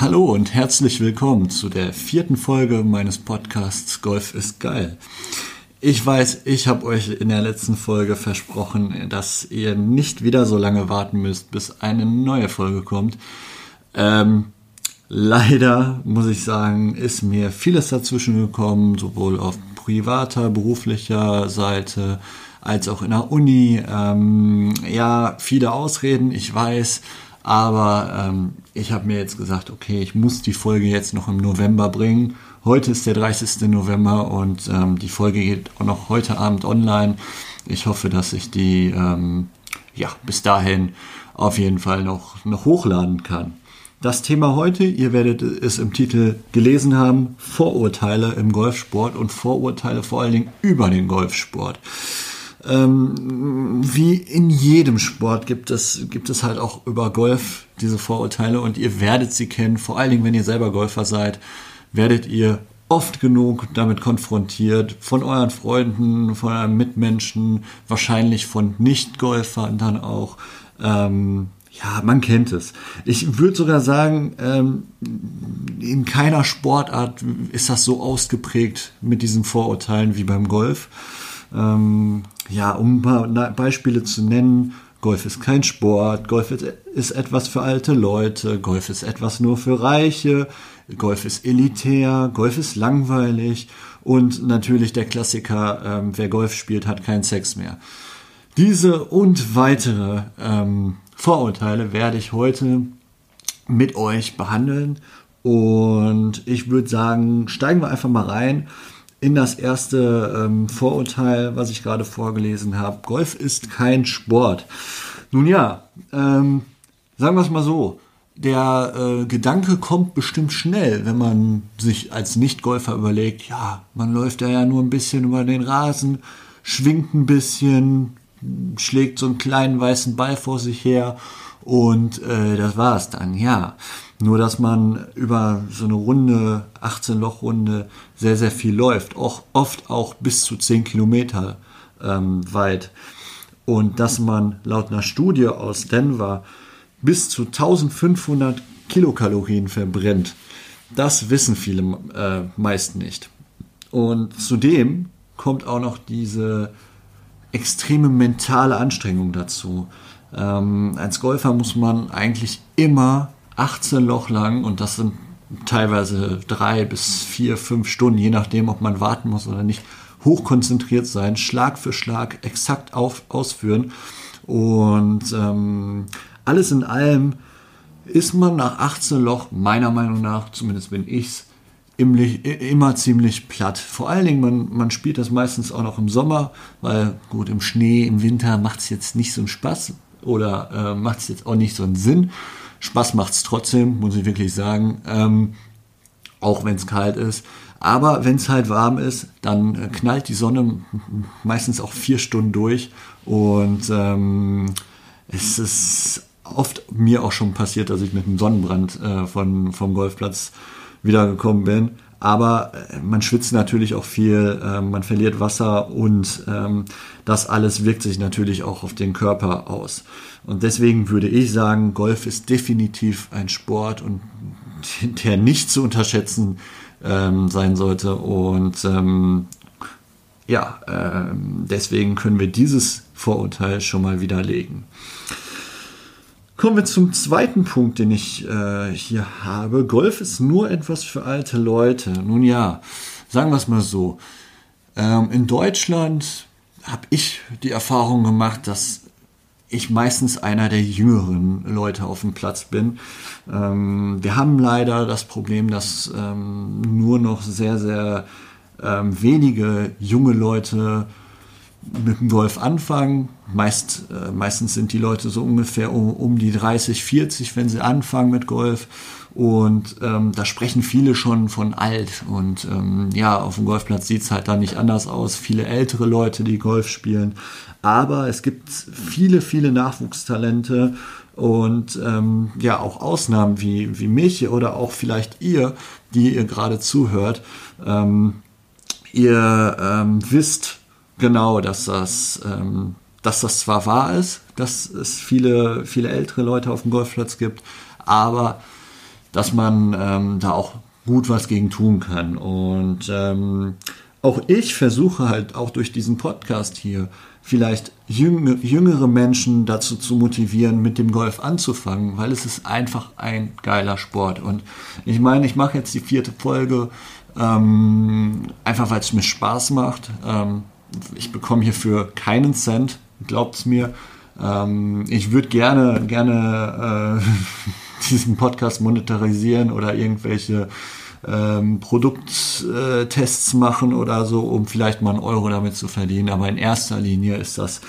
Hallo und herzlich willkommen zu der vierten Folge meines Podcasts Golf ist geil. Ich weiß, ich habe euch in der letzten Folge versprochen, dass ihr nicht wieder so lange warten müsst, bis eine neue Folge kommt. Ähm, leider muss ich sagen, ist mir vieles dazwischen gekommen, sowohl auf privater, beruflicher Seite als auch in der Uni. Ähm, ja, viele Ausreden, ich weiß. Aber ähm, ich habe mir jetzt gesagt, okay, ich muss die Folge jetzt noch im November bringen. Heute ist der 30. November und ähm, die Folge geht auch noch heute Abend online. Ich hoffe, dass ich die ähm, ja, bis dahin auf jeden Fall noch, noch hochladen kann. Das Thema heute, ihr werdet es im Titel gelesen haben, Vorurteile im Golfsport und Vorurteile vor allen Dingen über den Golfsport. Ähm, wie in jedem Sport gibt es, gibt es halt auch über Golf diese Vorurteile und ihr werdet sie kennen, vor allen Dingen, wenn ihr selber Golfer seid, werdet ihr oft genug damit konfrontiert, von euren Freunden, von euren Mitmenschen, wahrscheinlich von Nicht-Golfern dann auch. Ähm, ja, man kennt es. Ich würde sogar sagen, ähm, in keiner Sportart ist das so ausgeprägt mit diesen Vorurteilen wie beim Golf. Ähm, ja, um ein paar Beispiele zu nennen, Golf ist kein Sport, Golf ist, etwas für alte Leute, Golf ist etwas nur für Reiche, Golf ist elitär, Golf ist langweilig und natürlich der Klassiker, ähm, wer Golf spielt, hat keinen Sex mehr. Diese und weitere ähm, Vorurteile werde ich heute mit euch behandeln und ich würde sagen, steigen wir einfach mal rein in das erste ähm, Vorurteil, was ich gerade vorgelesen habe. Golf ist kein Sport. Nun ja, ähm, sagen wir es mal so. Der äh, Gedanke kommt bestimmt schnell, wenn man sich als Nicht-Golfer überlegt, ja, man läuft ja nur ein bisschen über den Rasen, schwingt ein bisschen, schlägt so einen kleinen weißen Ball vor sich her und äh, das war's dann, ja. Nur, dass man über so eine Runde, 18-Loch-Runde, sehr, sehr viel läuft. Auch, oft auch bis zu 10 Kilometer ähm, weit. Und dass man laut einer Studie aus Denver bis zu 1500 Kilokalorien verbrennt. Das wissen viele äh, meist nicht. Und zudem kommt auch noch diese extreme mentale Anstrengung dazu. Ähm, als Golfer muss man eigentlich immer 18 Loch lang und das sind teilweise drei bis vier, fünf Stunden, je nachdem, ob man warten muss oder nicht, hochkonzentriert sein, Schlag für Schlag exakt auf, ausführen. Und ähm, alles in allem ist man nach 18 Loch, meiner Meinung nach, zumindest bin ich's, immer ziemlich platt. Vor allen Dingen, man, man spielt das meistens auch noch im Sommer, weil gut, im Schnee, im Winter macht es jetzt nicht so einen Spaß oder äh, macht es jetzt auch nicht so einen Sinn. Spaß macht es trotzdem, muss ich wirklich sagen. Ähm, auch wenn es kalt ist. Aber wenn es halt warm ist, dann äh, knallt die Sonne meistens auch vier Stunden durch. Und ähm, es ist oft mir auch schon passiert, dass ich mit einem Sonnenbrand äh, von, vom Golfplatz wiedergekommen bin. Aber äh, man schwitzt natürlich auch viel, äh, man verliert Wasser und ähm, das alles wirkt sich natürlich auch auf den Körper aus. Und deswegen würde ich sagen, Golf ist definitiv ein Sport und der nicht zu unterschätzen ähm, sein sollte. Und ähm, ja, ähm, deswegen können wir dieses Vorurteil schon mal widerlegen. Kommen wir zum zweiten Punkt, den ich äh, hier habe. Golf ist nur etwas für alte Leute. Nun ja, sagen wir es mal so. Ähm, in Deutschland habe ich die Erfahrung gemacht, dass ich meistens einer der jüngeren Leute auf dem Platz bin. Ähm, wir haben leider das Problem, dass ähm, nur noch sehr, sehr ähm, wenige junge Leute mit dem Golf anfangen. Meist, äh, meistens sind die Leute so ungefähr um, um, die 30, 40, wenn sie anfangen mit Golf. Und ähm, da sprechen viele schon von alt. Und ähm, ja, auf dem Golfplatz sieht es halt da nicht anders aus. Viele ältere Leute, die Golf spielen. Aber es gibt viele, viele Nachwuchstalente und ähm, ja, auch Ausnahmen wie, wie mich oder auch vielleicht ihr, die ihr gerade zuhört. Ähm, ihr ähm, wisst, Genau, dass das, ähm, dass das zwar wahr ist, dass es viele, viele ältere Leute auf dem Golfplatz gibt, aber dass man ähm, da auch gut was gegen tun kann. Und ähm, auch ich versuche halt auch durch diesen Podcast hier vielleicht jüngere Menschen dazu zu motivieren, mit dem Golf anzufangen, weil es ist einfach ein geiler Sport. Und ich meine, ich mache jetzt die vierte Folge, ähm, einfach weil es mir Spaß macht. Ähm, ich bekomme hierfür keinen Cent, glaubt es mir. Ähm, ich würde gerne, gerne äh, diesen Podcast monetarisieren oder irgendwelche ähm, Produkttests machen oder so, um vielleicht mal einen Euro damit zu verdienen. Aber in erster Linie ist das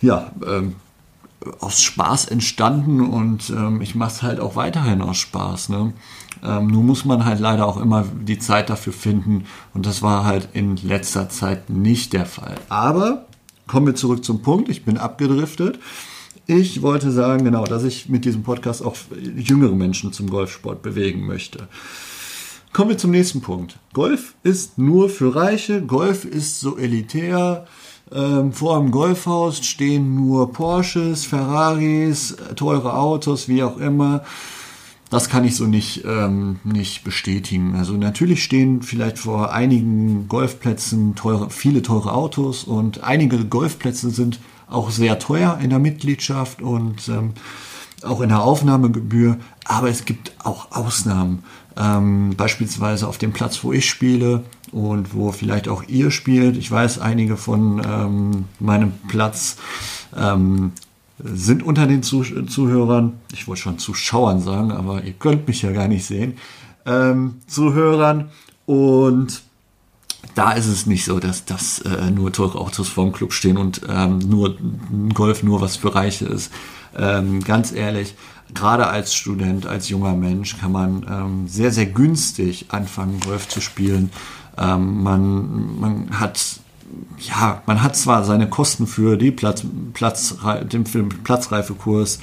ja ähm, aus Spaß entstanden und ähm, ich mache es halt auch weiterhin aus Spaß. Ne? Ähm, nun muss man halt leider auch immer die Zeit dafür finden und das war halt in letzter Zeit nicht der Fall. Aber kommen wir zurück zum Punkt. Ich bin abgedriftet. Ich wollte sagen, genau, dass ich mit diesem Podcast auch jüngere Menschen zum Golfsport bewegen möchte. Kommen wir zum nächsten Punkt. Golf ist nur für Reiche. Golf ist so elitär. Ähm, vor dem Golfhaus stehen nur Porsches, Ferraris, teure Autos, wie auch immer. Das kann ich so nicht, ähm, nicht bestätigen. Also natürlich stehen vielleicht vor einigen Golfplätzen teure, viele teure Autos und einige Golfplätze sind auch sehr teuer in der Mitgliedschaft und ähm, auch in der Aufnahmegebühr. Aber es gibt auch Ausnahmen. Ähm, beispielsweise auf dem Platz, wo ich spiele und wo vielleicht auch ihr spielt. Ich weiß, einige von ähm, meinem Platz ähm, sind unter den Zuh Zuhörern, ich wollte schon Zuschauern sagen, aber ihr könnt mich ja gar nicht sehen, ähm, Zuhörern. Und da ist es nicht so, dass, dass äh, nur teure Autos vorm Club stehen und ähm, nur Golf nur was für Reiche ist. Ähm, ganz ehrlich, gerade als Student, als junger Mensch kann man ähm, sehr, sehr günstig anfangen, Golf zu spielen. Ähm, man, man hat ja, man hat zwar seine Kosten für die Platz, Platz, den, Platzreifekurs,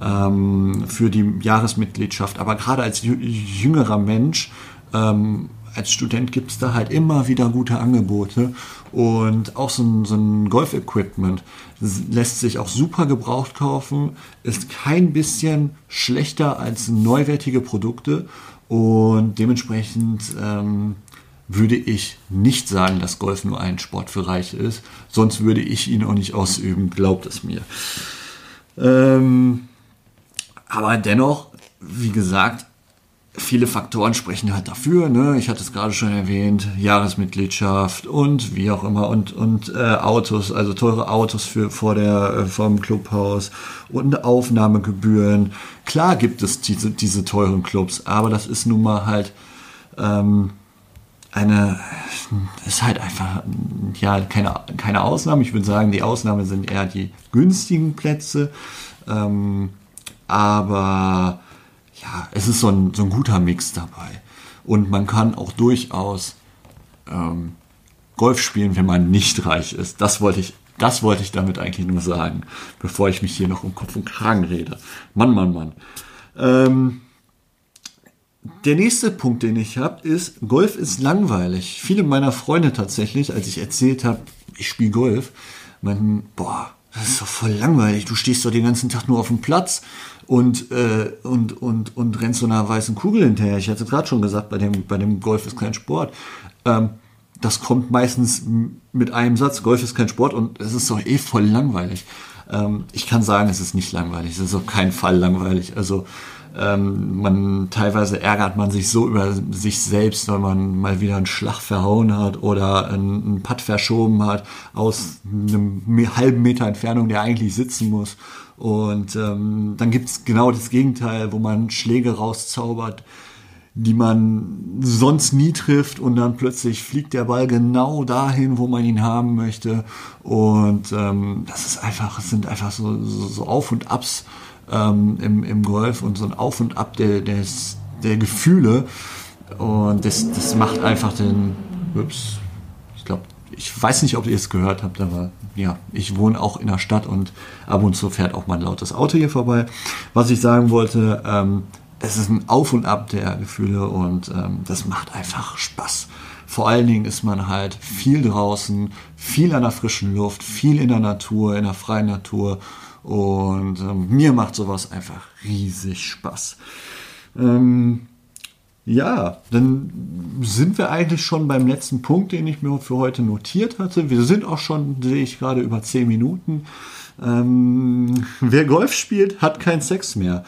ähm, für die Jahresmitgliedschaft, aber gerade als jüngerer Mensch ähm, als Student gibt es da halt immer wieder gute Angebote und auch so ein, so ein Golf-Equipment lässt sich auch super gebraucht kaufen, ist kein bisschen schlechter als neuwertige Produkte und dementsprechend ähm, würde ich nicht sagen, dass Golf nur ein Sport für Reiche ist, sonst würde ich ihn auch nicht ausüben, glaubt es mir. Ähm, aber dennoch, wie gesagt, viele Faktoren sprechen halt dafür. Ne? Ich hatte es gerade schon erwähnt, Jahresmitgliedschaft und wie auch immer und und äh, Autos, also teure Autos für vor der äh, vom Clubhaus und Aufnahmegebühren. Klar gibt es diese diese teuren Clubs, aber das ist nun mal halt ähm, eine ist halt einfach ja keine keine Ausnahme. Ich würde sagen, die Ausnahme sind eher die günstigen Plätze, ähm, aber ja, es ist so ein, so ein guter Mix dabei. Und man kann auch durchaus ähm, Golf spielen, wenn man nicht reich ist. Das wollte ich, das wollte ich damit eigentlich nur sagen, bevor ich mich hier noch um Kopf und Kragen rede. Mann, Mann, Mann. Ähm, der nächste Punkt, den ich habe, ist, Golf ist langweilig. Viele meiner Freunde tatsächlich, als ich erzählt habe, ich spiele Golf, meinten, boah, das ist doch voll langweilig. Du stehst doch den ganzen Tag nur auf dem Platz und, äh, und, und, und rennst so einer weißen Kugel hinterher. Ich hatte gerade schon gesagt, bei dem, bei dem Golf ist kein Sport. Ähm, das kommt meistens mit einem Satz, Golf ist kein Sport und es ist doch eh voll langweilig. Ähm, ich kann sagen, es ist nicht langweilig, es ist auf keinen Fall langweilig. Also ähm, man teilweise ärgert man sich so über sich selbst, wenn man mal wieder einen Schlag verhauen hat oder einen, einen Putt verschoben hat aus einem halben Meter Entfernung, der eigentlich sitzen muss. Und ähm, dann gibt's genau das Gegenteil, wo man Schläge rauszaubert, die man sonst nie trifft und dann plötzlich fliegt der Ball genau dahin, wo man ihn haben möchte. Und ähm, das ist einfach, es sind einfach so, so, so Auf und Abs ähm, im, im Golf und so ein Auf und Ab der, des, der Gefühle. Und das, das macht einfach den, ups, ich glaube, ich weiß nicht, ob ihr es gehört habt, aber ja, ich wohne auch in der Stadt und ab und zu fährt auch mal ein lautes Auto hier vorbei. Was ich sagen wollte, ähm, es ist ein Auf und Ab der Gefühle und ähm, das macht einfach Spaß. Vor allen Dingen ist man halt viel draußen, viel an der frischen Luft, viel in der Natur, in der freien Natur und ähm, mir macht sowas einfach riesig Spaß. Ähm, ja, dann sind wir eigentlich schon beim letzten Punkt, den ich mir für heute notiert hatte. Wir sind auch schon, sehe ich gerade, über 10 Minuten. Ähm, wer Golf spielt, hat keinen Sex mehr.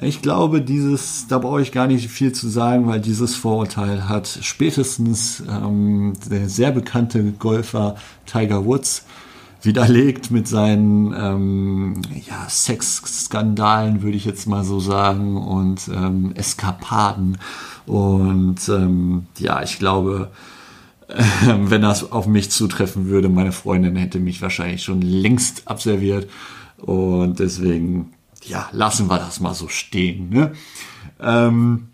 Ich glaube, dieses, da brauche ich gar nicht viel zu sagen, weil dieses Vorurteil hat spätestens ähm, der sehr bekannte Golfer Tiger Woods widerlegt mit seinen ähm, ja, Sexskandalen, würde ich jetzt mal so sagen, und ähm, Eskapaden. Und ähm, ja, ich glaube, äh, wenn das auf mich zutreffen würde, meine Freundin hätte mich wahrscheinlich schon längst abserviert. Und deswegen, ja, lassen wir das mal so stehen. Ne? Ähm,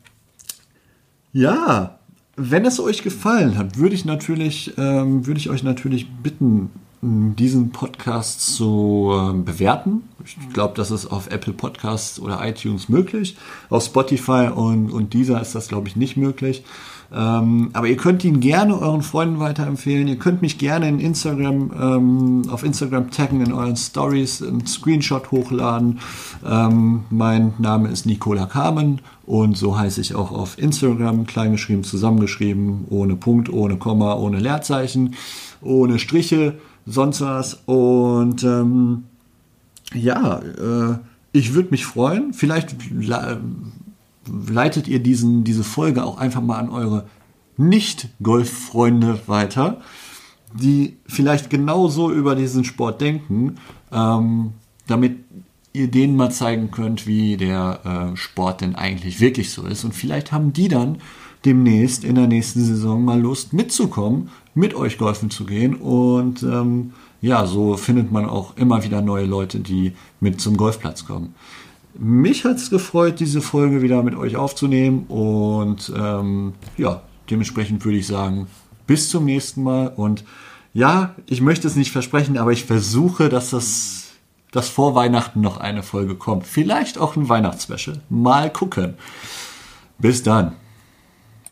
ja, wenn es euch gefallen hat, würde ich natürlich, ähm, würde ich euch natürlich bitten, diesen Podcast zu äh, bewerten. Ich glaube, das ist auf Apple Podcasts oder iTunes möglich. Auf Spotify und, und dieser ist das, glaube ich, nicht möglich. Ähm, aber ihr könnt ihn gerne euren Freunden weiterempfehlen. Ihr könnt mich gerne in Instagram, ähm, auf Instagram taggen in euren Stories, einen Screenshot hochladen. Ähm, mein Name ist Nicola Carmen und so heiße ich auch auf Instagram, kleingeschrieben, zusammengeschrieben, ohne Punkt, ohne Komma, ohne Leerzeichen, ohne Striche sonst was. Und ähm, ja, äh, ich würde mich freuen. Vielleicht leitet ihr diesen, diese Folge auch einfach mal an eure Nicht-Golf-Freunde weiter, die vielleicht genauso über diesen Sport denken, ähm, damit ihr denen mal zeigen könnt, wie der äh, Sport denn eigentlich wirklich so ist. Und vielleicht haben die dann demnächst in der nächsten Saison mal Lust mitzukommen, mit euch golfen zu gehen. Und ähm, ja, so findet man auch immer wieder neue Leute, die mit zum Golfplatz kommen. Mich hat es gefreut, diese Folge wieder mit euch aufzunehmen. Und ähm, ja, dementsprechend würde ich sagen, bis zum nächsten Mal. Und ja, ich möchte es nicht versprechen, aber ich versuche, dass das dass vor Weihnachten noch eine Folge kommt. Vielleicht auch ein Weihnachtswäsche. Mal gucken. Bis dann.